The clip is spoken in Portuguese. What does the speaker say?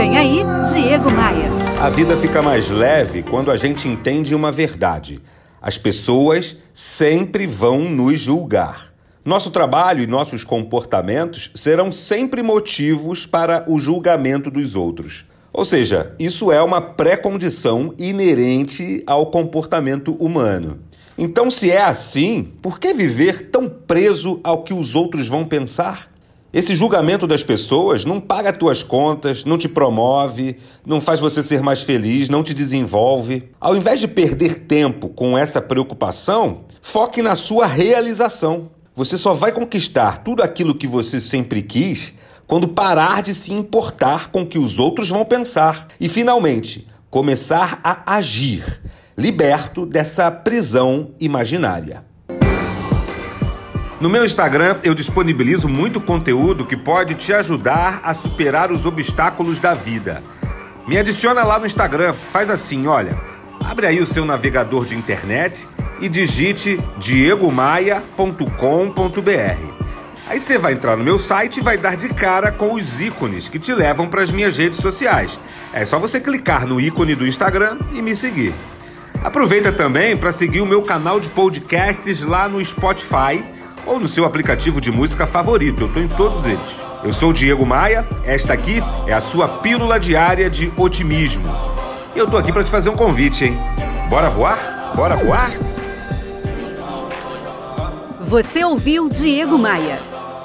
Vem aí, Diego Maia. A vida fica mais leve quando a gente entende uma verdade. As pessoas sempre vão nos julgar. Nosso trabalho e nossos comportamentos serão sempre motivos para o julgamento dos outros. Ou seja, isso é uma pré-condição inerente ao comportamento humano. Então, se é assim, por que viver tão preso ao que os outros vão pensar? Esse julgamento das pessoas não paga tuas contas, não te promove, não faz você ser mais feliz, não te desenvolve. Ao invés de perder tempo com essa preocupação, foque na sua realização. Você só vai conquistar tudo aquilo que você sempre quis quando parar de se importar com o que os outros vão pensar e, finalmente, começar a agir, liberto dessa prisão imaginária. No meu Instagram, eu disponibilizo muito conteúdo que pode te ajudar a superar os obstáculos da vida. Me adiciona lá no Instagram, faz assim, olha, abre aí o seu navegador de internet e digite diegomaia.com.br. Aí você vai entrar no meu site e vai dar de cara com os ícones que te levam para as minhas redes sociais. É só você clicar no ícone do Instagram e me seguir. Aproveita também para seguir o meu canal de podcasts lá no Spotify ou no seu aplicativo de música favorito. Eu estou em todos eles. Eu sou o Diego Maia, esta aqui é a sua pílula diária de otimismo. E eu tô aqui para te fazer um convite, hein? Bora voar? Bora voar? Você ouviu Diego Maia.